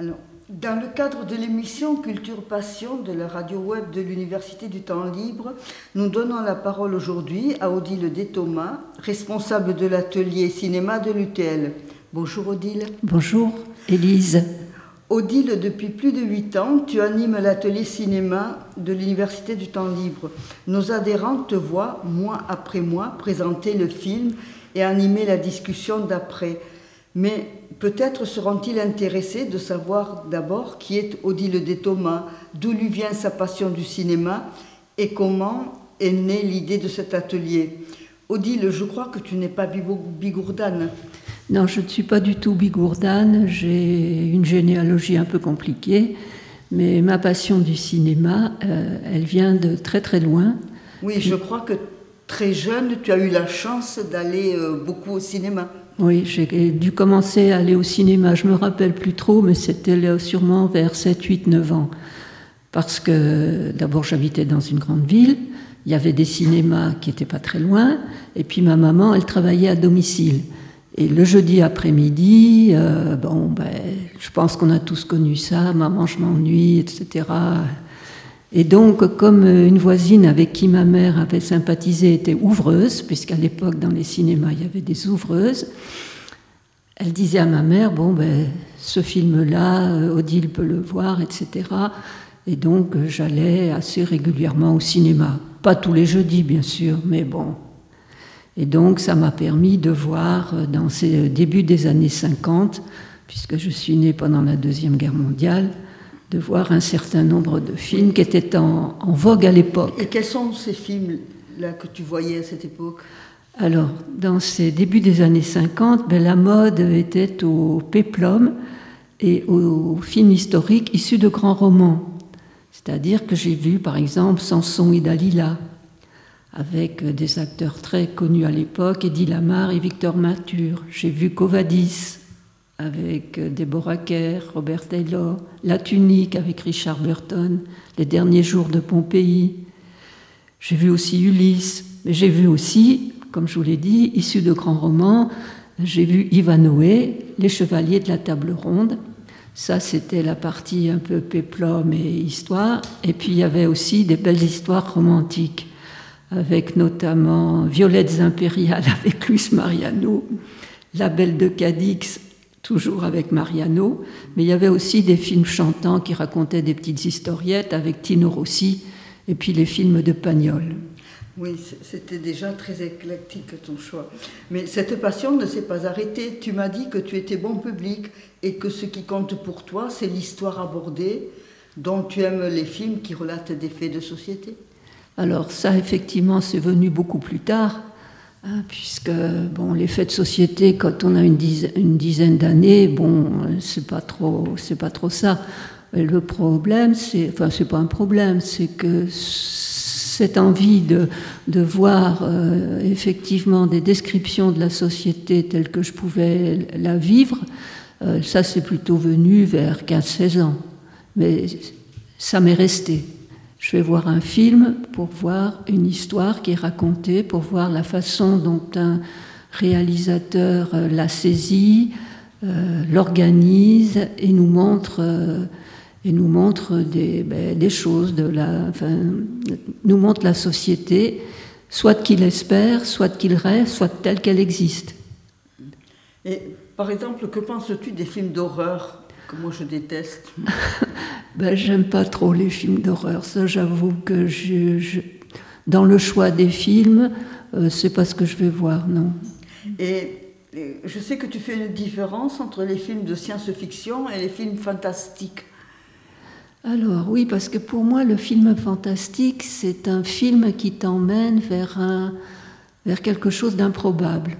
Alors, dans le cadre de l'émission Culture Passion de la radio web de l'Université du Temps Libre, nous donnons la parole aujourd'hui à Odile Déthomas, responsable de l'atelier cinéma de l'UTL. Bonjour Odile. Bonjour Élise. Odile, depuis plus de huit ans, tu animes l'atelier cinéma de l'Université du Temps Libre. Nos adhérents te voient, mois après mois, présenter le film et animer la discussion d'après. Mais peut-être seront-ils intéressés de savoir d'abord qui est Odile de Thomas, d'où lui vient sa passion du cinéma et comment est née l'idée de cet atelier. Odile, je crois que tu n'es pas bigourdane. Non, je ne suis pas du tout bigourdane. J'ai une généalogie un peu compliquée, mais ma passion du cinéma, euh, elle vient de très très loin. Oui, je crois que très jeune, tu as eu la chance d'aller euh, beaucoup au cinéma. Oui, j'ai dû commencer à aller au cinéma, je me rappelle plus trop, mais c'était sûrement vers 7, 8, 9 ans. Parce que d'abord j'habitais dans une grande ville, il y avait des cinémas qui n'étaient pas très loin, et puis ma maman, elle travaillait à domicile. Et le jeudi après-midi, euh, bon, ben, je pense qu'on a tous connu ça, maman, je m'ennuie, etc. Et donc, comme une voisine avec qui ma mère avait sympathisé était ouvreuse, puisqu'à l'époque, dans les cinémas, il y avait des ouvreuses, elle disait à ma mère, bon, ben, ce film-là, euh, Odile peut le voir, etc. Et donc, j'allais assez régulièrement au cinéma. Pas tous les jeudis, bien sûr, mais bon. Et donc, ça m'a permis de voir, euh, dans ces débuts des années 50, puisque je suis née pendant la Deuxième Guerre mondiale, de voir un certain nombre de films qui étaient en, vogue à l'époque. Et quels sont ces films-là que tu voyais à cette époque? Alors, dans ces débuts des années 50, ben, la mode était au péplum et aux films historiques issus de grands romans. C'est-à-dire que j'ai vu, par exemple, Samson et Dalila, avec des acteurs très connus à l'époque, Eddie Lamar et Victor Mature. J'ai vu Covadis, avec euh, Deborah Kerr, Robert Taylor, La Tunique avec Richard Burton, Les derniers jours de Pompéi. J'ai vu aussi Ulysse, mais j'ai vu aussi, comme je vous l'ai dit, issu de grands romans, j'ai vu Ivanhoe, Les Chevaliers de la Table Ronde. Ça, c'était la partie un peu péplum et histoire. Et puis, il y avait aussi des belles histoires romantiques, avec notamment Violettes impériales avec Luis Mariano, La Belle de Cadix toujours avec Mariano, mais il y avait aussi des films chantants qui racontaient des petites historiettes avec Tino Rossi, et puis les films de Pagnol. Oui, c'était déjà très éclectique ton choix. Mais cette passion ne s'est pas arrêtée. Tu m'as dit que tu étais bon public et que ce qui compte pour toi, c'est l'histoire abordée, dont tu aimes les films qui relatent des faits de société. Alors ça, effectivement, c'est venu beaucoup plus tard. Hein, puisque bon, les faits de société, quand on a une dizaine, d'années, bon, c'est pas trop, c'est pas trop ça. Le problème, c'est, enfin, c'est pas un problème, c'est que cette envie de, de voir euh, effectivement des descriptions de la société telle que je pouvais la vivre, euh, ça c'est plutôt venu vers 15-16 ans. Mais ça m'est resté. Je vais voir un film pour voir une histoire qui est racontée, pour voir la façon dont un réalisateur euh, la saisit, euh, l'organise et nous montre, euh, et nous montre des, ben, choses, de la, nous montre la société, soit qu'il espère, soit qu'il rêve, soit telle qu'elle existe. Et par exemple, que penses-tu des films d'horreur? Que moi je déteste ben, J'aime pas trop les films d'horreur. Ça, j'avoue que je, dans le choix des films, euh, c'est pas ce que je vais voir, non. Et, je sais que tu fais une différence entre les films de science-fiction et les films fantastiques. Alors oui, parce que pour moi, le film fantastique, c'est un film qui t'emmène vers, un, vers quelque chose d'improbable.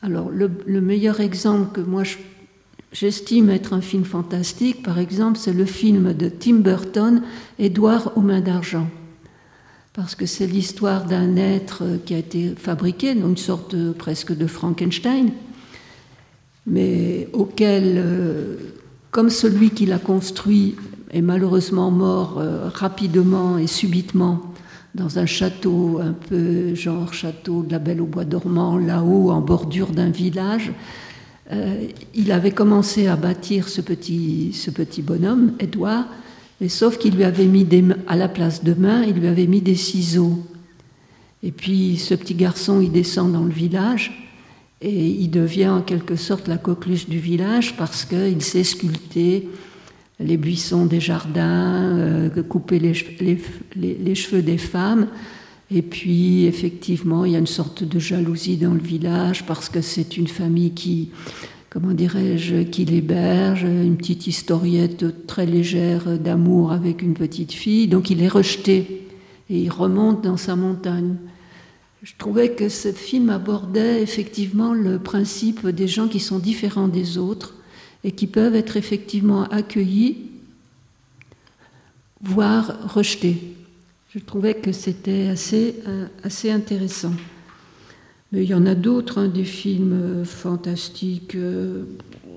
Alors le, le, meilleur exemple que moi je j'estime être un film fantastique, par exemple, c'est le film de Tim Burton, Édouard aux mains d'argent. Parce que c'est l'histoire d'un être qui a été fabriqué, une sorte presque de Frankenstein, mais auquel, euh, comme celui qui l'a construit est malheureusement mort euh, rapidement et subitement dans un château un peu genre château de la Belle au Bois dormant, là-haut, en bordure d'un village, euh, il avait commencé à bâtir ce petit, ce petit bonhomme, Edouard, sauf qu'il lui avait mis des, à la place de main, il lui avait mis des ciseaux. Et puis ce petit garçon, il descend dans le village et il devient en quelque sorte la coqueluche du village parce qu'il sait sculpter les buissons des jardins, euh, couper les, cheveux des femmes. Et puis, effectivement, il y a une sorte de jalousie dans le village parce que c'est une famille qui, comment dirais-je, qui l'héberge, une petite historiette très légère d'amour avec une petite fille. Donc, il est rejeté et il remonte dans sa montagne. Je trouvais que ce film abordait effectivement le principe des gens qui sont différents des autres et qui peuvent être effectivement accueillis, voire rejetés. Je trouvais que c'était assez, euh, assez intéressant. Mais il y en a d'autres, hein, des films euh, fantastiques. Euh,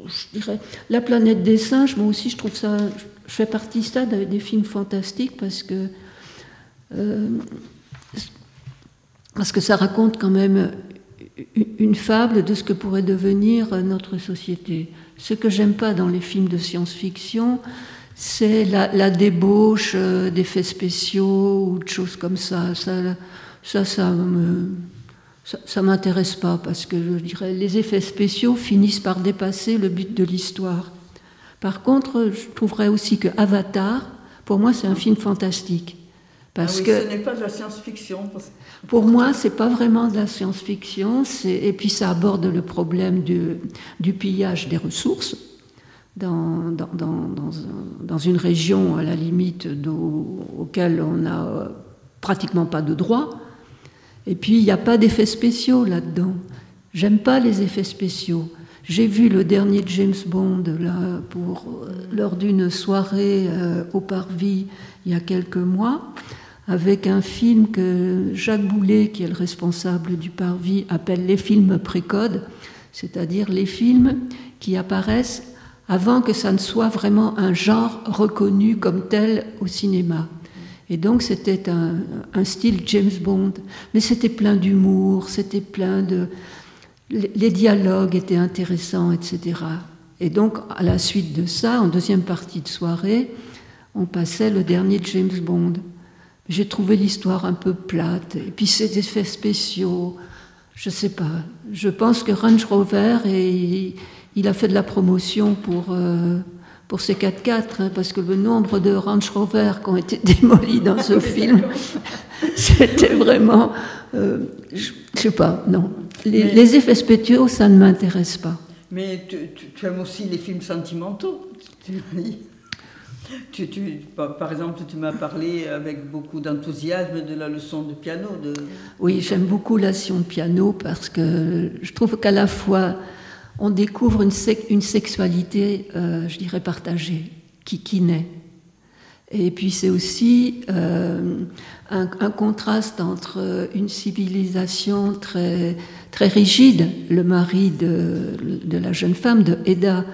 je dirais, La planète des singes, moi aussi, je trouve ça. Je fais partie de ça, des films fantastiques, parce que. parce que ça raconte quand même une fable de ce que pourrait devenir notre société. Ce que j'aime pas dans les films de science-fiction, c'est la, débauche euh, d'effets spéciaux ou de choses comme ça. Ça, ça, ça me, ça, m'intéresse pas parce que je dirais les effets spéciaux finissent par dépasser le but de l'histoire. Par contre, je trouverais aussi que Avatar, pour moi, c'est un film fantastique. Parce ah que ce n'est pas de la science-fiction. Pour moi, c'est pas vraiment de la science-fiction. Et puis ça aborde le problème du, du pillage des ressources dans, dans, une région à la limite auquel on n'a pratiquement pas de droit. Et puis, il n'y a pas d'effets spéciaux là-dedans. J'aime pas les effets spéciaux. J'ai vu le dernier James Bond là, pour, lors d'une soirée euh, au Parvis il y a quelques mois, avec un film que Jacques Boulet, qui est le responsable du Parvis, appelle les films précodes, c'est-à-dire les films qui apparaissent avant que ça ne soit vraiment un genre reconnu comme tel au cinéma. Et donc c'était un, style James Bond, mais c'était plein d'humour, c'était plein de... Les dialogues étaient intéressants, etc. Et donc à la suite de ça, en deuxième partie de soirée, on passait le dernier James Bond. J'ai trouvé l'histoire un peu plate, et puis ces effets spéciaux, je sais pas. Je pense que Range Rover et il a fait de la promotion pour, euh, pour ces 4x4, hein, parce que le nombre de Range Rover qui ont été démolis dans ce film, c'était vraiment. Euh, je, ne sais pas, non. Les, effets spéciaux, ça ne m'intéresse pas. Mais tu, aimes aussi les films sentimentaux tu, tu, par exemple, tu m'as parlé avec beaucoup d'enthousiasme de la leçon de piano. De... Oui, j'aime beaucoup la leçon de piano parce que je trouve qu'à la fois on découvre une, sexualité, euh, je dirais, partagée, qui, qui naît. Et puis c'est aussi euh, un, contraste entre une civilisation très, très rigide, le mari de, de la jeune femme, de Eda,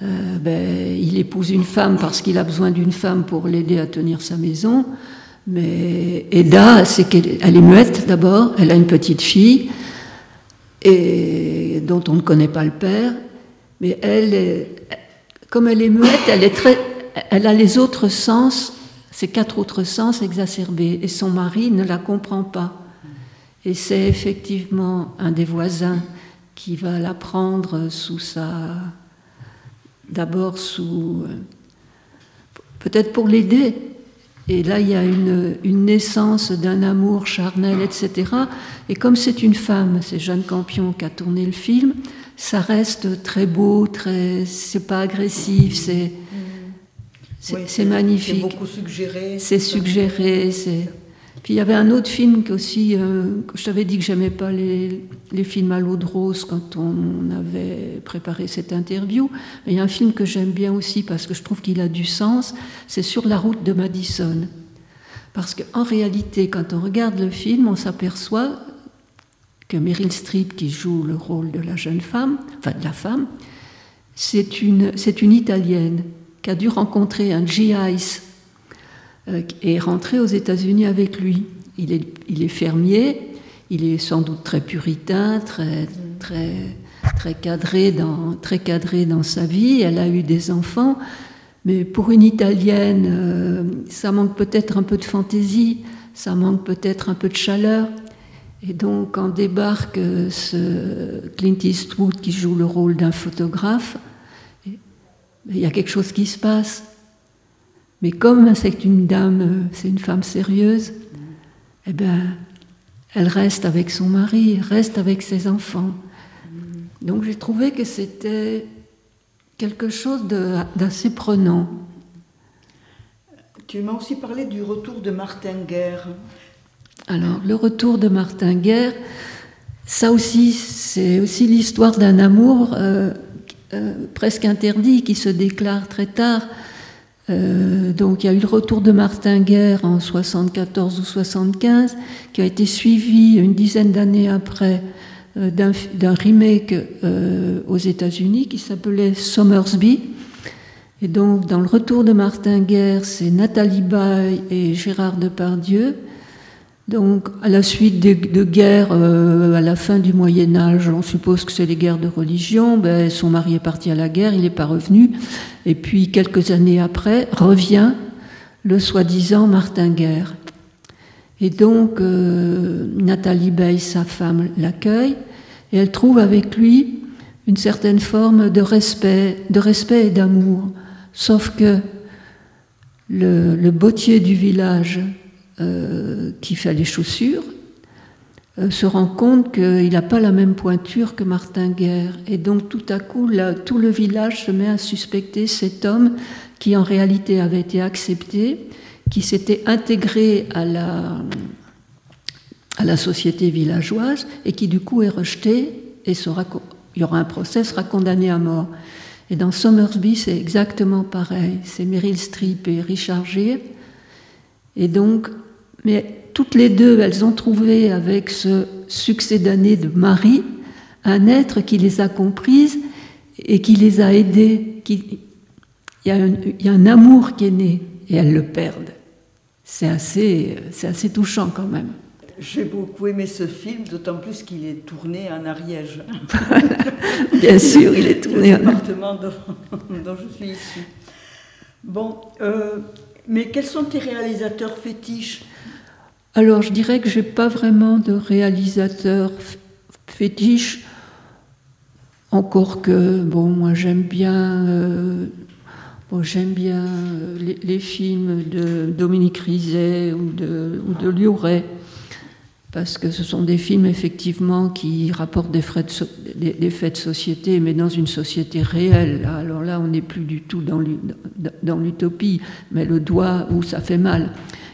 euh, ben, il épouse une femme parce qu'il a besoin d'une femme pour l'aider à tenir sa maison, mais Eda, c'est qu'elle elle est muette d'abord, elle a une petite fille, et dont on ne connaît pas le père, mais elle, comme elle est muette, elle, est très, elle a les autres sens, ces quatre autres sens exacerbés, et son mari ne la comprend pas. Et c'est effectivement un des voisins qui va la prendre sous sa. D'abord sous. Peut-être pour l'aider, et là, il y a une, naissance d'un amour charnel, etc. Et comme c'est une femme, c'est Jeanne Campion qui a tourné le film, ça reste très beau, très, c'est pas agressif, c'est, c'est, magnifique. C'est beaucoup suggéré. C'est suggéré, c'est. Puis il y avait un autre film que aussi, euh, que je t'avais dit que j'aimais pas les, films à l'eau de rose quand on avait préparé cette interview. Mais il y a un film que j'aime bien aussi parce que je trouve qu'il a du sens, c'est Sur la route de Madison. Parce qu'en réalité, quand on regarde le film, on s'aperçoit que Meryl Streep, qui joue le rôle de la jeune femme, enfin de la femme, c'est une, c'est une Italienne qui a dû rencontrer un GI euh, est rentré aux États-Unis avec lui. Il est, il est, fermier, il est sans doute très puritain, très, très très cadrée dans, très cadrée dans sa vie. Elle a eu des enfants, mais pour une Italienne, euh, ça manque peut-être un peu de fantaisie, ça manque peut-être un peu de chaleur. Et donc, quand débarque euh, ce Clint Eastwood qui joue le rôle d'un photographe, il y a quelque chose qui se passe. Mais comme c'est une dame, euh, c'est une femme sérieuse, eh ben, elle reste avec son mari, reste avec ses enfants. Donc j'ai trouvé que c'était quelque chose d'assez prenant. Tu m'as aussi parlé du retour de Martin Guerre. Alors, le retour de Martin Guerre, ça aussi, c'est aussi l'histoire d'un amour euh, euh, presque interdit qui se déclare très tard. Euh, donc il y a eu le retour de Martin Guerre en 74 ou 75, qui a été suivi une dizaine d'années après euh, d'un remake euh, aux États-Unis qui s'appelait Somersby. Et donc dans le retour de Martin Guerre, c'est Nathalie Baye et Gérard Depardieu. Donc, à la suite de, guerres à la fin du Moyen Âge, on suppose que c'est les guerres de religion, ben, son mari est parti à la guerre, il n'est pas revenu. Et puis, quelques années après, revient le soi-disant Martin Guerre. Et donc, euh, Nathalie Bey, sa femme, l'accueille, et elle trouve avec lui une certaine forme de respect, de respect et d'amour. Sauf que le, le bottier du village euh, qui fait les chaussures euh, se rend compte qu'il n'a pas la même pointure que Martin Guerre. Et donc tout à coup, tout le village se met à suspecter cet homme qui en réalité avait été accepté, qui s'était intégré à la, à la société villageoise et qui du coup est rejeté et il y aura un procès, sera condamné à mort. Et dans Somersby, c'est exactement pareil. C'est Meryl Streep et Richard Gere. Et donc, mais toutes les deux, elles ont trouvé avec ce succès d'année de mari un être qui les a comprises et qui les a aidées. il, y a un, amour qui est né et elles le perdent. C'est assez, c'est assez touchant quand même. J'ai beaucoup aimé ce film, d'autant plus qu'il est tourné en Ariège. Bien sûr, il est tourné en département dont, dont, je suis issue. Bon, euh, mais quels sont tes réalisateurs fétiches? Alors je dirais que je n'ai pas vraiment de réalisateur fétiche, encore que, bon, moi j'aime bien, euh, j'aime bien euh, les, films de Dominique Rizet ou de, ou de parce que ce sont des films effectivement qui rapportent des, faits de société, mais dans une société réelle. Alors là, on n'est plus du tout dans l'utopie, mais le doigt où ça fait mal.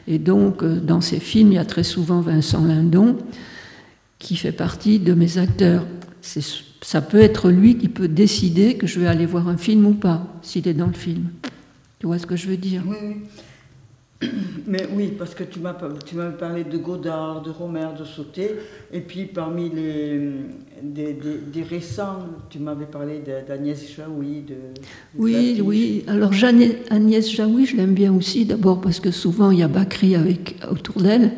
Et donc, euh, dans ces films, il y a très souvent Vincent Lindon qui fait partie de mes acteurs. Ça peut être lui qui peut décider que je vais aller voir un film ou pas, s'il est dans le film. Tu vois ce que je veux dire? Oui. Mais oui, parce que tu m'as parlé de Godard, de Romer, de Sauté, et puis parmi les des, récents, tu m'avais parlé d'Agnès Jaoui. De, oui, oui. Alors Agnès Jaoui, je l'aime bien aussi, d'abord parce que souvent il y a Bakri avec, autour d'elle,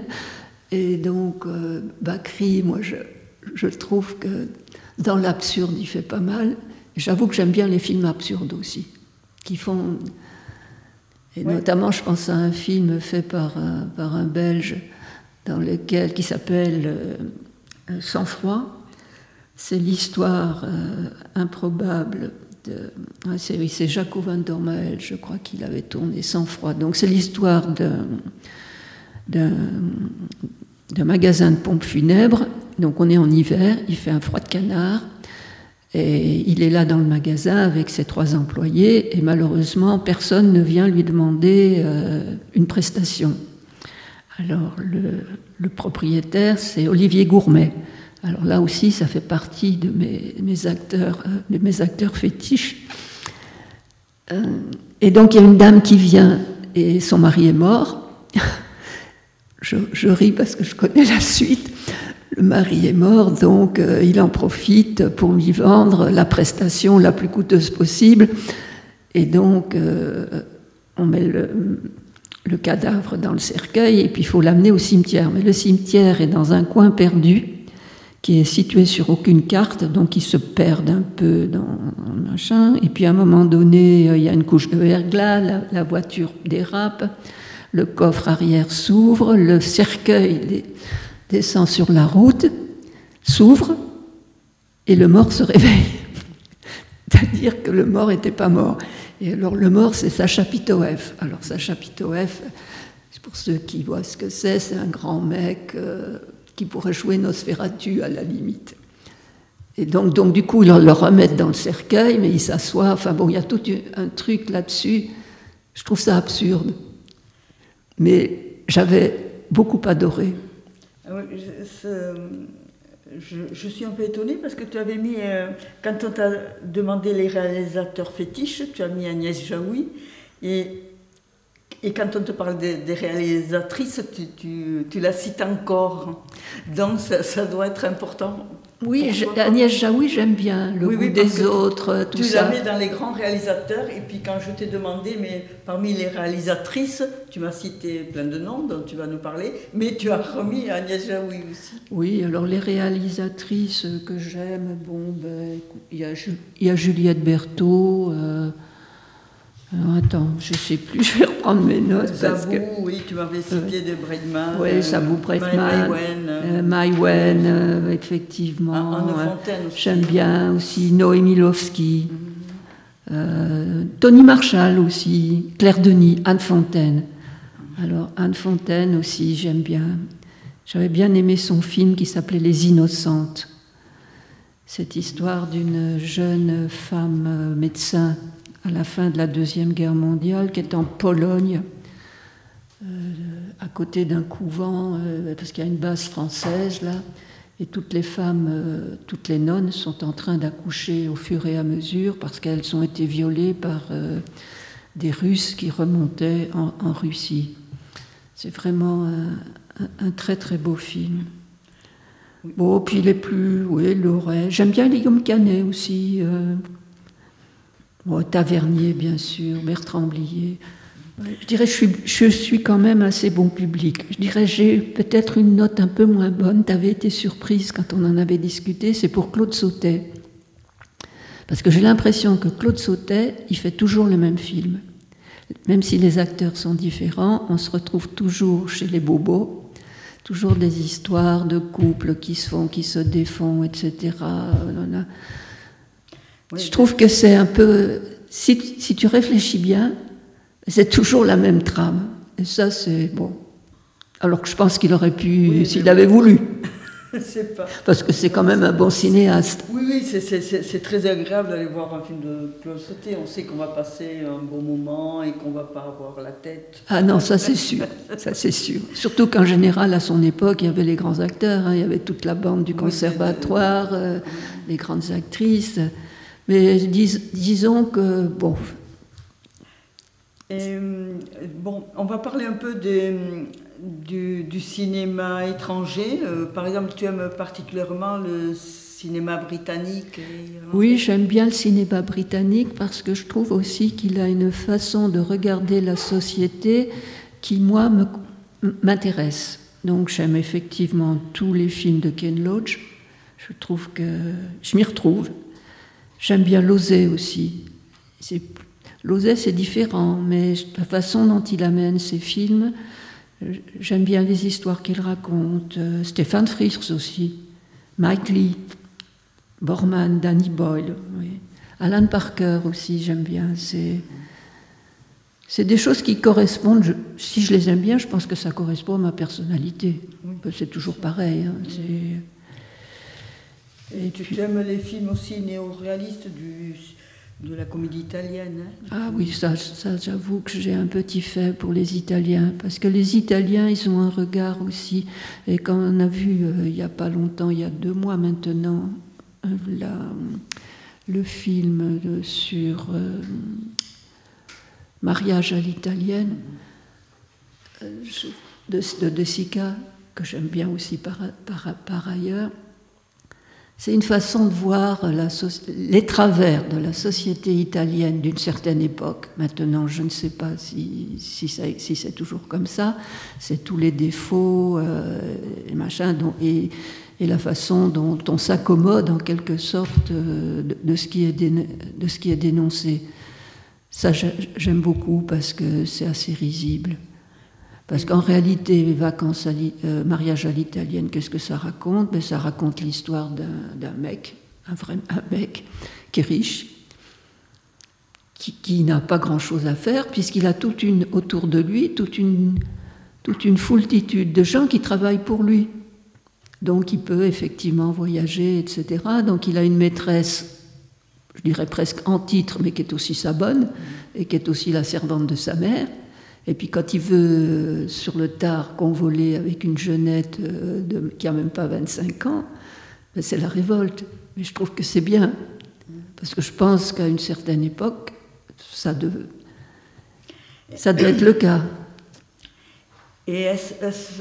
et donc euh, Bakri, moi je, je trouve que dans l'absurde il fait pas mal. J'avoue que j'aime bien les films absurdes aussi, qui font et notamment, je pense à un film fait par un, par un Belge dans lequel, qui s'appelle euh, Sans froid. C'est l'histoire euh, improbable de. c'est Jaco van Dormael, je crois qu'il avait tourné Sans froid. Donc c'est l'histoire d'un magasin de pompes funèbres. Donc on est en hiver, il fait un froid de canard. Et il est là dans le magasin avec ses trois employés et malheureusement personne ne vient lui demander euh, une prestation. Alors le, propriétaire c'est Olivier Gourmet. Alors là aussi ça fait partie de mes, acteurs, euh, de mes acteurs fétiches. Euh, et donc il y a une dame qui vient et son mari est mort. je, je ris parce que je connais la suite le mari est mort, donc euh, il en profite pour lui vendre la prestation la plus coûteuse possible. Et donc, euh, on met le, cadavre dans le cercueil et puis il faut l'amener au cimetière. Mais le cimetière est dans un coin perdu qui est situé sur aucune carte, donc ils se perdent un peu dans le machin. Et puis à un moment donné, euh, il y a une couche de verglas, la, voiture dérape, le coffre arrière s'ouvre, le cercueil descend sur la route, s'ouvre, et le mort se réveille. C'est-à-dire que le mort n'était pas mort. Et alors le mort, c'est Sacha Pitoef. Alors Sacha Pitoef, pour ceux qui voient ce que c'est, c'est un grand mec. Euh, qui pourrait jouer Nosferatu à la limite. Et donc, du coup, ils le remettent dans le cercueil, mais il s'assoit. Enfin bon, il y a tout un truc là-dessus. Je trouve ça absurde. Mais j'avais beaucoup adoré. Ah je, je, suis un peu étonnée parce que tu avais mis, euh, quand on t'a demandé les réalisateurs fétiches, tu as mis Agnès Jaoui. Et quand on te parle des, réalisatrices, tu, tu, la cites encore. Donc ça, doit être important. Oui, Agnès Jaoui, j'aime bien le goût des autres, tout tu ça. Tu la mets dans les grands réalisateurs. Et puis quand je t'ai demandé, mais parmi les réalisatrices, tu m'as cité plein de noms dont tu vas nous parler, mais tu as remis Agnès Jaoui aussi. Oui, alors les réalisatrices que j'aime, bon, ben, il y, y, a Juliette Berthaud. Euh, alors attends, je ne sais plus, je vais reprendre mes notes. Zabou, oui, tu m'avais cité de Bregman. Oui, Zabou Bregman. Maïwen, euh, euh, effectivement. Anne Fontaine aussi. J'aime bien aussi Noémie Lovski. Mhm. Tony Marshall aussi, Claire Denis, Anne Fontaine. Alors Anne Fontaine aussi, j'aime bien. J'avais bien aimé son film qui s'appelait Les Innocentes. Cette histoire d'une jeune femme euh, médecin à la fin de la Deuxième Guerre mondiale, qui est en Pologne, euh, à côté d'un couvent, euh, parce qu'il y a une base française là, et toutes les femmes, euh, toutes les nonnes sont en train d'accoucher au fur et à mesure parce qu'elles ont été violées par des Russes qui remontaient en, Russie. C'est vraiment un, très très beau film. Bon, puis les plus, oui, Loret. J'aime bien Guillaume Canet aussi. Tavernier, bien sûr, Bertrand Blier. Je dirais je suis, je suis quand même assez bon public. Je dirais j'ai peut-être une note un peu moins bonne. Tu avais été surprise quand on en avait discuté. C'est pour Claude Sautet. Parce que j'ai l'impression que Claude Sautet, il fait toujours le même film. Même si les acteurs sont différents, on se retrouve toujours chez les bobos. Toujours des histoires de couples qui se font, qui se défont, etc. Je trouve que c'est un peu. Si, tu réfléchis bien, c'est toujours la même trame. Et ça, c'est bon. Alors que je pense qu'il aurait pu, s'il avait voulu. pas. Parce que c'est quand même un bon cinéaste. Oui, oui, c'est très agréable d'aller voir un film de Claude Sauté. On sait qu'on va passer un bon moment et qu'on va pas avoir la tête. Ah non, ça c'est sûr. ça c'est sûr. Surtout qu'en général, à son époque, il y avait les grands acteurs. Hein. Il y avait toute la bande du conservatoire, euh, les grandes actrices. Mais disons que, bon. Bon, on va parler un peu du, cinéma étranger. Euh, par exemple, tu aimes particulièrement le cinéma britannique Oui, j'aime bien le cinéma britannique parce que je trouve aussi qu'il a une façon de regarder la société qui, moi, m'intéresse. Donc j'aime effectivement tous les films de Ken Loach. Je trouve que je m'y retrouve. J'aime bien l'oser aussi. L'oser, c'est différent, mais la façon dont il amène ses films, j'aime bien les histoires qu'il raconte. Euh, Stéphane Friers aussi, Mike Lee, Borman, Danny Boyle, Alan Parker aussi, j'aime bien. C'est. C'est des choses qui correspondent, si je les aime bien, je pense que ça correspond à ma personnalité. C'est toujours pareil. Hein, et tu aimes les films aussi néo-réalistes de la comédie italienne hein? Ah oui, ça, j'avoue que j'ai un petit fait pour les Italiens, parce que les Italiens, ils ont un regard aussi. Et quand on a vu, euh, il n'y a pas longtemps, il y a deux mois maintenant, euh, le film sur euh, Mariage à l'italienne de, de, Sica, que j'aime bien aussi par, par, par ailleurs, c'est une façon de voir les travers de la société italienne d'une certaine époque. Maintenant, je ne sais pas si, c'est toujours comme ça. C'est tous les défauts, euh, et machin. et, la façon dont on s'accommode en quelque sorte est de ce qui est dénoncé. Ça, j'aime beaucoup parce que c'est assez risible. Parce qu'en réalité, vacances, euh, mariage à l'italienne, qu'est-ce que ça raconte? Ben, Ça raconte l'histoire d'un mec, un vrai mec, qui est riche, qui, n'a pas grand-chose à faire, puisqu'il a toute une, autour de lui toute une, toute une foultitude de gens qui travaillent pour lui. Donc il peut effectivement voyager, etc. Donc il a une maîtresse, je dirais presque en titre, mais qui est aussi sa bonne, et qui est aussi la servante de sa mère. Et puis quand il veut, sur le tard, convoler avec une jeunette euh, de, qui n'a même pas 25 ans, ben, c'est la révolte. Mais je trouve que c'est bien, parce que je pense qu'à une certaine époque, ça, devait, ça être le cas. Et est-ce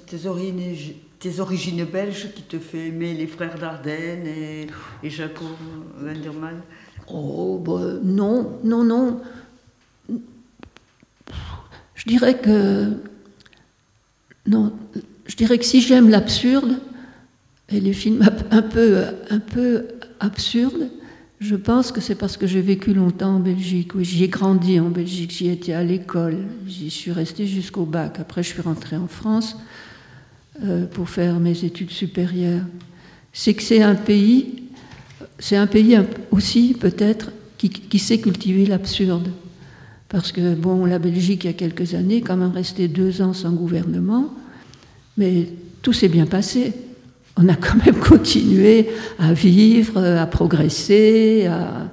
tes origines, tes origines belges qui te fait aimer les frères Dardenne et, et Jacob Wenderman Oh, ben, non, non, non. Je dirais que. Non, je dirais que si j'aime l'absurde, et les films un peu, un peu absurdes, je pense que c'est parce que j'ai vécu longtemps en Belgique. Oui, j'y ai grandi en Belgique, j'y étais à l'école, j'y suis restée jusqu'au bac. Après, je suis rentrée en France euh, pour faire mes études supérieures. C'est que c'est un pays, c'est un pays aussi peut-être qui, qui sait cultiver l'absurde. Parce que, bon, la Belgique, il y a quelques années, quand même resté deux ans sans gouvernement, mais tout s'est bien passé. On a quand même continué à vivre, à progresser, à...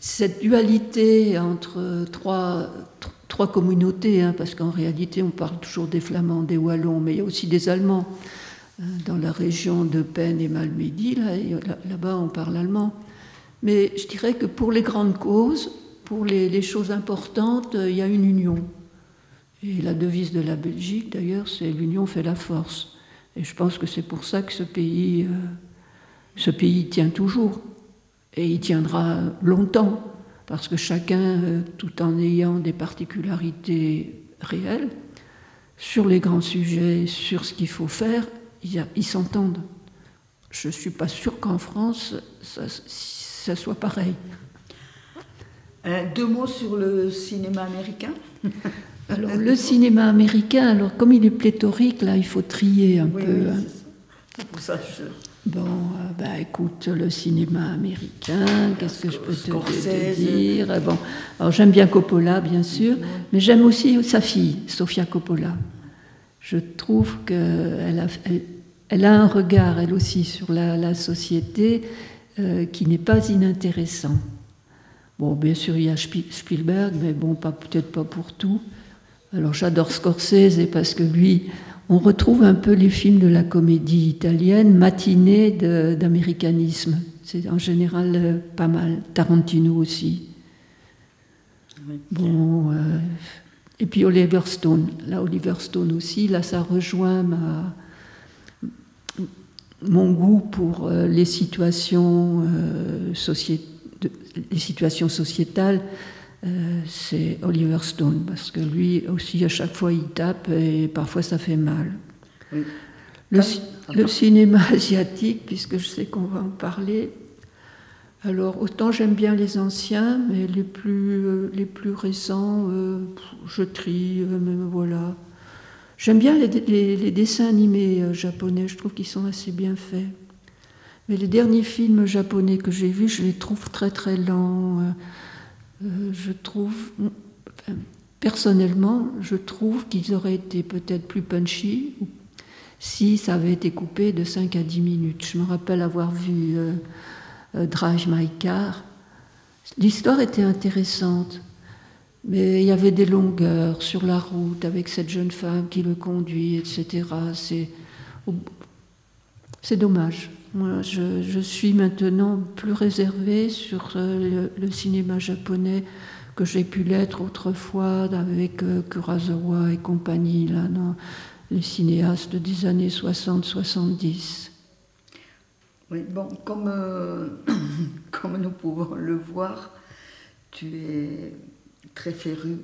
Cette dualité entre trois, trois communautés, hein, parce qu'en réalité, on parle toujours des Flamands, des Wallons, mais il y a aussi des Allemands. Euh, dans la région de Penn et Malmedy, là-bas, on parle allemand. Mais je dirais que pour les grandes causes, pour les, choses importantes, il y a une union. Et la devise de la Belgique, d'ailleurs, c'est l'union fait la force. Et je pense que c'est pour ça que ce pays, euh, ce pays tient toujours. Et il tiendra longtemps, parce que chacun, euh, tout en ayant des particularités réelles, sur les grands sujets, sur ce qu'il faut faire, ils s'entendent. Je ne suis pas sûre qu'en France, ça soit pareil. Euh, deux mots sur le cinéma américain. alors le cinéma américain, alors comme il est pléthorique, là il faut trier un peu. Hein. ça, Bon, euh, bah, écoute, le cinéma américain, qu'est-ce que je peux te, dire Bon, alors j'aime bien Coppola, bien sûr, mais j'aime aussi sa fille, Sofia Coppola. Je trouve qu'elle a, elle, a un regard, elle aussi, sur la, société euh, qui n'est pas inintéressant. Bon, bien sûr, il y a Spielberg, mais bon, peut-être pas pour tout. Alors j'adore Scorsese parce que lui, on retrouve un peu les films de la comédie italienne matinée d'américanisme. C'est en général euh, pas mal. Tarantino aussi. Bon, euh, et puis Oliver Stone. Là, Oliver Stone aussi, là, ça rejoint ma, mon goût pour euh, les situations sociétales les situations sociétales, euh, c'est Oliver Stone, parce que lui aussi, à chaque fois, il tape et parfois ça fait mal. Le, cinéma asiatique, puisque je sais qu'on va en parler, alors autant j'aime bien les anciens, mais les plus, euh, les plus récents, euh, je trie, même voilà. J'aime bien les, les, dessins animés japonais, je trouve qu'ils sont assez bien faits. Mais les derniers films japonais que j'ai vus, je les trouve très très lents. Euh, euh, je trouve, personnellement, je trouve qu'ils auraient été peut-être plus punchy si ça avait été coupé de 5 à 10 minutes. Je me rappelle avoir vu euh, Drive My Car. L'histoire était intéressante, mais il y avait des longueurs sur la route avec cette jeune femme qui le conduit, etc. C'est dommage. Moi, je, suis maintenant plus réservée sur euh, le, cinéma japonais que j'ai pu l'être autrefois avec euh, Kurosawa et compagnie, là, les cinéastes des années 60-70. Oui, bon, comme, euh, comme nous pouvons le voir, tu es très féru.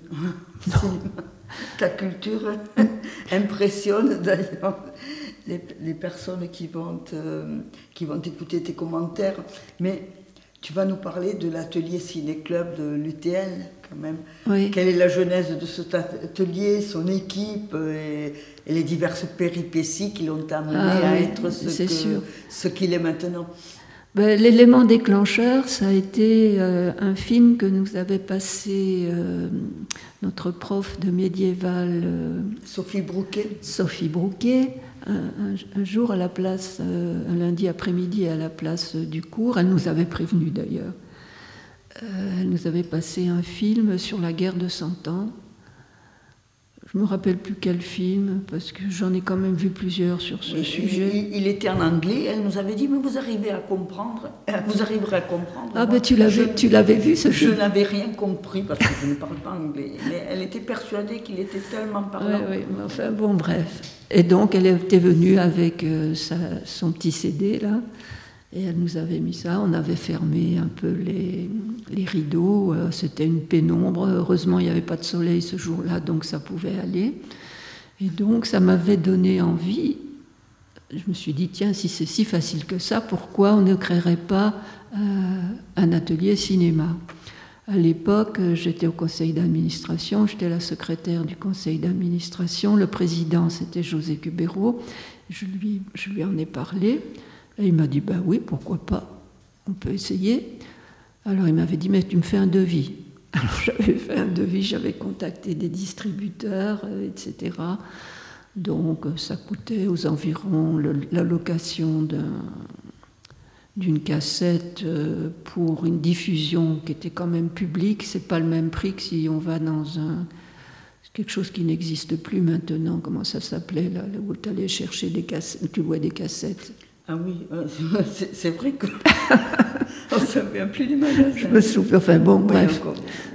Ta culture impressionne d'ailleurs. Les, personnes qui vont, qui vont écouter tes commentaires, mais tu vas nous parler de l'atelier ciné-club de l'UTL, quand même. Oui. Quelle est la genèse de cet atelier, son équipe et, les diverses péripéties qui l'ont amené Ah à oui, être ce c'est que- sûr. ce qu'il est maintenant? Ben, L'élément déclencheur, ça a été euh, un film que nous avait passé euh, notre prof de médiéval, euh, Sophie Brouquet Sophie Brouquet, un, jour à la place, euh, un lundi après-midi à la place du cours. Elle nous avait prévenu d'ailleurs. Euh, elle nous avait passé un film sur la guerre de Cent Ans. Je me rappelle plus quel film, parce que j'en ai quand même vu plusieurs sur ce sujet. Il, il était en anglais, elle nous avait dit, mais vous arrivez à comprendre, vous arriverez à comprendre. Ah ben tu l'avais, je- tu l'avais vu ce Je film n'avais rien compris parce que je ne parle pas anglais. Mais elle était persuadée qu'il était tellement parlant. Oui, oui, mais enfin bon, bref. Et donc, elle était venue avec euh, sa- son petit CD, là, et elle nous avait mis ça. On avait fermé un peu les, rideaux. euh, C'était une pénombre. Heureusement, il n'y avait pas de soleil ce jour-là, donc ça pouvait aller. Et donc, ça m'avait donné envie. Je me suis dit, tiens, si c'est si facile que ça, pourquoi on ne créerait pas euh, un atelier cinéma? À l'époque, j'étais au conseil d'administration, j'étais la secrétaire du conseil d'administration. Le président, c'était José Cubero. Je lui en ai parlé. Et il m'a dit, ben oui, pourquoi pas, on peut essayer. Alors il m'avait dit, mais tu me fais un devis. Alors j'avais fait un devis, j'avais contacté des distributeurs, euh, etc. Donc euh, ça coûtait aux environs le- la location d'un d'une cassette euh, pour une diffusion qui était quand même publique, c'est pas le même prix que si on va dans un quelque chose qui n'existe plus maintenant. Comment ça s'appelait là où tu allais chercher des cassettes, tu louais des cassettes. Ah oui, euh, c'est vrai que. on ne souvient plus du magasin. Je me souviens. Enfin bon, bref.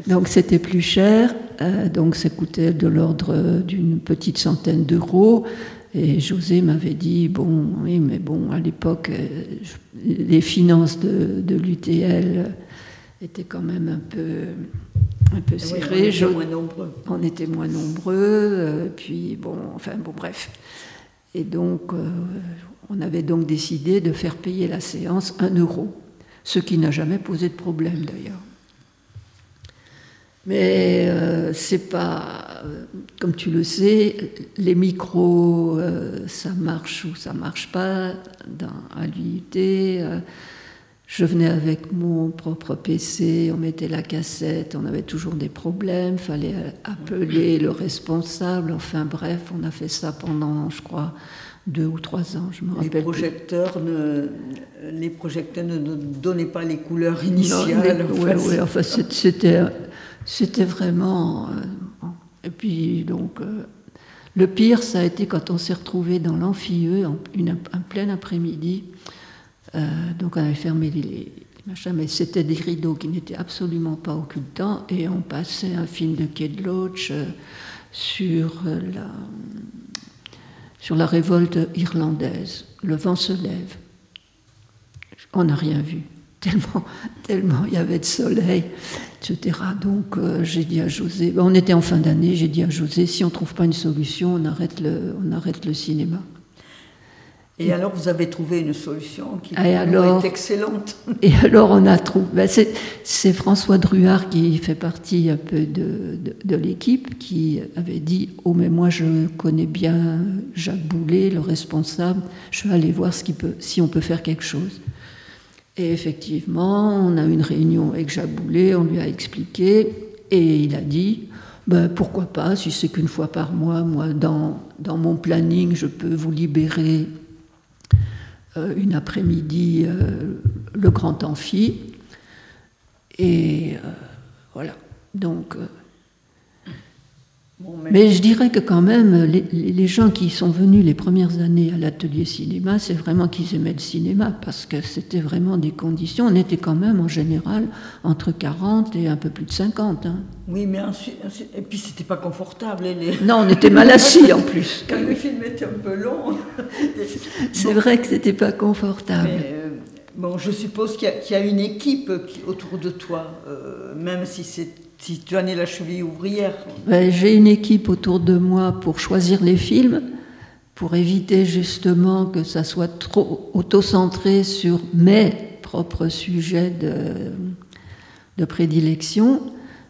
Donc c'était plus cher, euh, donc ça coûtait de l'ordre d'une petite centaine d'euros. Et José m'avait dit, bon, oui, mais bon, à l'époque, euh, les finances de, de l'UTL étaient quand même un peu, un peu Oui, on serrées. était Je- moins nombreux. on était moins nombreux, puis bon, enfin bon, bref. Et donc, euh, on avait donc décidé de faire payer la séance un euro, ce qui n'a jamais posé de problème d'ailleurs. Mais euh, c'est pas, euh, comme tu le sais, les micros, euh, ça marche ou ça marche pas dans, à l'UIT. je venais avec mon propre PC, on mettait la cassette, on avait toujours des problèmes, fallait appeler le responsable, enfin bref, on a fait ça pendant, je crois, deux ou trois ans, je me Les rappelle. plus. projecteurs, ne, les projecteurs ne donnaient pas les couleurs initiales. mais- enfin, ouais, enfin, c'était, c'était vraiment. euh. Et puis, donc, euh, le pire, ça a été quand on s'est retrouvés dans l'amphithéâtre en une- un plein après-midi. Euh, donc, on avait fermé les, les machins, mais c'était des rideaux qui n'étaient absolument pas occultants. Et on passait un film de Kate Loach sur la, sur la révolte irlandaise. Le vent se lève. On n'a rien vu, tellement, tellement il y avait de soleil, etc. Donc euh, j'ai dit à José, ben, on était en fin d'année, j'ai dit à José, si on ne trouve pas une solution, on arrête le, on arrête le cinéma. Et alors, vous avez trouvé une solution qui Et alors est excellente. Et alors on a trouvé, ben, c'est, François Druard qui fait partie un peu de, de, de l'équipe qui avait dit, oh mais moi je connais bien Jacques Boulet, le responsable, je vais aller voir ce peut, si on peut faire quelque chose. Et effectivement, on a eu une réunion avec Jacques Boulet, on lui a expliqué, et il a dit, ben, pourquoi pas, si c'est qu'une fois par mois, moi, dans, dans mon planning, je peux vous libérer une après-midi euh, le grand amphi. Et euh, voilà. Donc, euh, Bon, mais- mais je dirais que quand même, les, les gens qui sont venus les premières années à l'atelier cinéma, c'est vraiment qu'ils aimaient le cinéma, parce que c'était vraiment des conditions. On était quand même en général entre 40 et un peu plus de 50. hein. Oui, mais ensuite, ensuite- et puis c'était pas confortable. les- Non, on était mal assis en plus. Quand le film était un peu long. C'est vrai que c'était pas confortable. Mais, euh, bon, je suppose qu'il y, a- qu'il y a une équipe qui- autour de toi, euh, même si, c'est- si tu en es la cheville ouvrière. Ben, J'ai une équipe autour de moi pour choisir les films, pour éviter justement que ça soit trop auto-centré sur mes propres sujets de, de prédilection.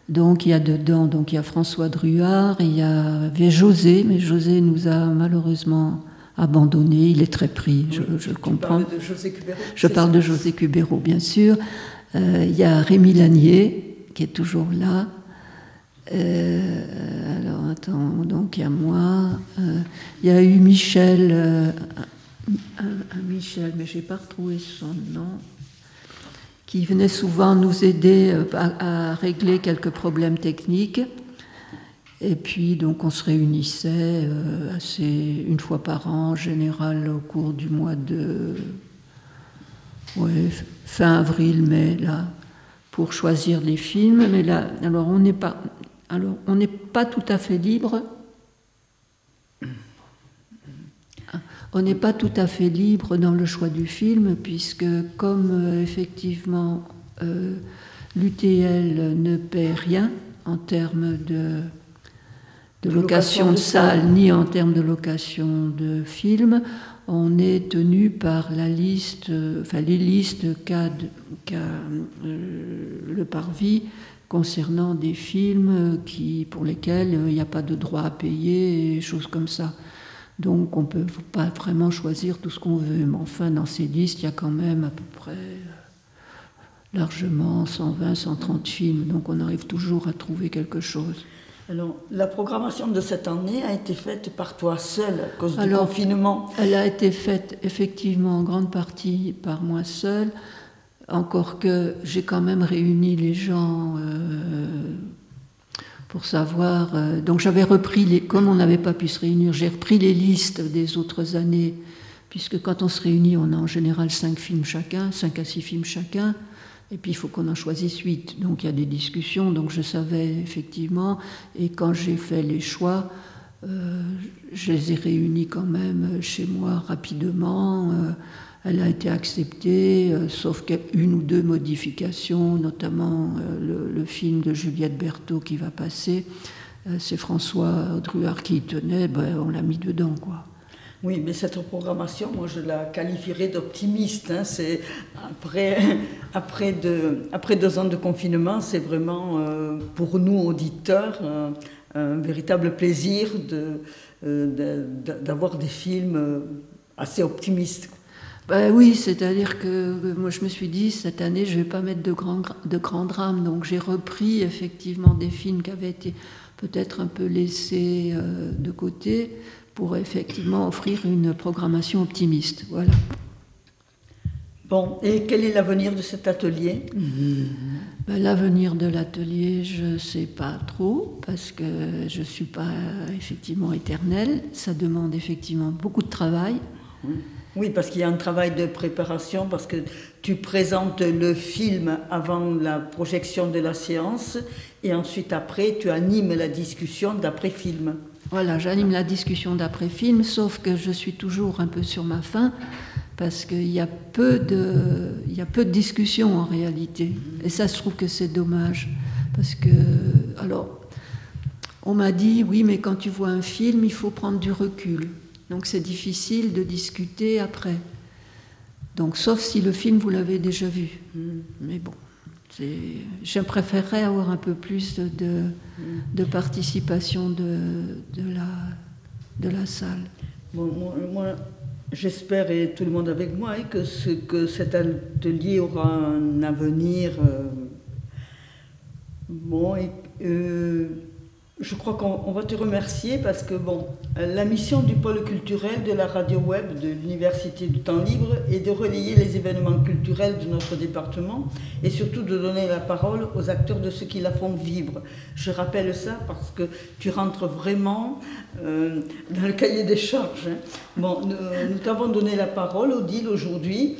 Donc il y a dedans, donc il y a François Druard, il y avait José, mais José nous a malheureusement abandonné. Il est très pris, je, comprends. de José Je parle de José Cubero, bien sûr. Euh, il y a Rémi Lanier, est toujours là. Euh, alors, attends, donc il y a moi. Euh, il y a eu Michel, un, Michel, mais je n'ai pas retrouvé son nom, qui venait souvent nous aider à, régler quelques problèmes techniques. Et puis, donc, on se réunissait euh, assez, une fois par an, en général au cours du mois de fin avril, mai, là, pour choisir des films. Mais là, alors, on n'est pas, alors, on n'est pas tout à fait libre. On n'est pas tout à fait libre dans le choix du film, puisque comme euh, effectivement euh, l'UTL ne paie rien en termes de de location de salle ni en termes de location de films, on est tenu par la liste, enfin les listes qu'a euh, le Parvis concernant des films qui, pour lesquels il n'y a pas de droit à payer et choses comme ça. Donc on ne peut pas vraiment choisir tout ce qu'on veut. Mais enfin, dans ces listes, il y a quand même à peu près euh, largement 120, 130 films. Donc on arrive toujours à trouver quelque chose. Alors, la programmation de cette année a été faite par toi seul à cause du confinement Elle a été faite effectivement en grande partie par moi seul, encore que j'ai quand même réuni les gens euh, pour savoir. Euh, donc j'avais repris les. Comme on n'avait pas pu se réunir, j'ai repris les listes des autres années, puisque quand on se réunit, on a en général cinq films chacun, cinq à six films chacun. Et puis il faut qu'on en choisisse huit. Donc il y a des discussions. Donc je savais effectivement. Et quand j'ai fait les choix, euh, je les ai réunis quand même chez moi rapidement. Euh, elle a été acceptée, euh, sauf une ou deux modifications, notamment le, film de Juliette Berthaud qui va passer. C'est François Druard qui y tenait, ben, on l'a mis dedans. quoi. Oui, mais cette programmation, moi, je la qualifierais d'optimiste. Hein. C'est après, après, après, deux ans de confinement, c'est vraiment euh, pour nous auditeurs euh, un véritable plaisir euh, d'avoir des films assez optimistes. Ben oui, c'est-à-dire que moi je me suis dit cette année je vais pas mettre de grands de grands drames, donc j'ai repris effectivement des films qui avaient été peut-être un peu laissés de côté pour effectivement offrir une programmation optimiste. Voilà. Bon, et quel est l'avenir de cet atelier? Ben, L'avenir de l'atelier, je ne sais pas trop, parce que je ne suis pas effectivement éternelle. Ça demande effectivement beaucoup de travail. Oui, parce qu'il y a un travail de préparation, parce que tu présentes le film avant la projection de la séance, et ensuite après, tu animes la discussion d'après-film. Voilà, j'anime la discussion d'après-film, sauf que je suis toujours un peu sur ma faim, parce qu'il y, a peu de, il y a peu de discussions en réalité. Et ça, je trouve que c'est dommage. Parce que, alors, on m'a dit, oui, mais quand tu vois un film, il faut prendre du recul. Donc c'est difficile de discuter après. Donc, sauf si le film, vous l'avez déjà vu. Mais bon. Je préférerais avoir un peu plus de, de participation de, de, la, de la salle. moi, j'espère, et tout le monde avec moi, que, ce, que cet atelier aura un avenir. Euh, bon, et, euh, je crois qu'on va te remercier parce que bon, la mission du pôle culturel de la radio web de l'Université du Temps Libre est de relayer les événements culturels de notre département et surtout de donner la parole aux acteurs de ceux qui la font vivre. Je rappelle ça parce que tu rentres vraiment euh, dans le cahier des charges. Hein. Bon, nous, nous t'avons donné la parole, Odile, aujourd'hui.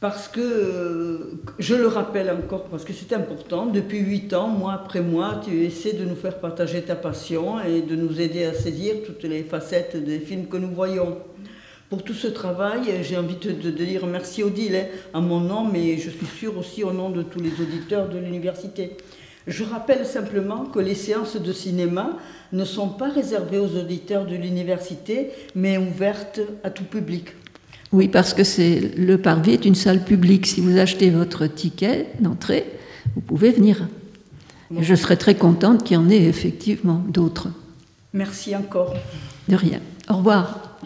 Parce que, euh, je le rappelle encore, parce que c'est important, depuis huit ans, mois après mois, tu essaies de nous faire partager ta passion et de nous aider à saisir toutes les facettes des films que nous voyons. Pour tout ce travail, j'ai envie de, dire merci Odile, hein, à mon nom, mais je suis sûre aussi au nom de tous les auditeurs de l'université. Je rappelle simplement que les séances de cinéma ne sont pas réservées aux auditeurs de l'université, mais ouvertes à tout public. Oui, parce que c'est le Parvis est une salle publique. Si vous achetez votre ticket d'entrée, vous pouvez venir. Et je serais très contente qu'il y en ait effectivement d'autres. Merci encore. De rien. Au revoir.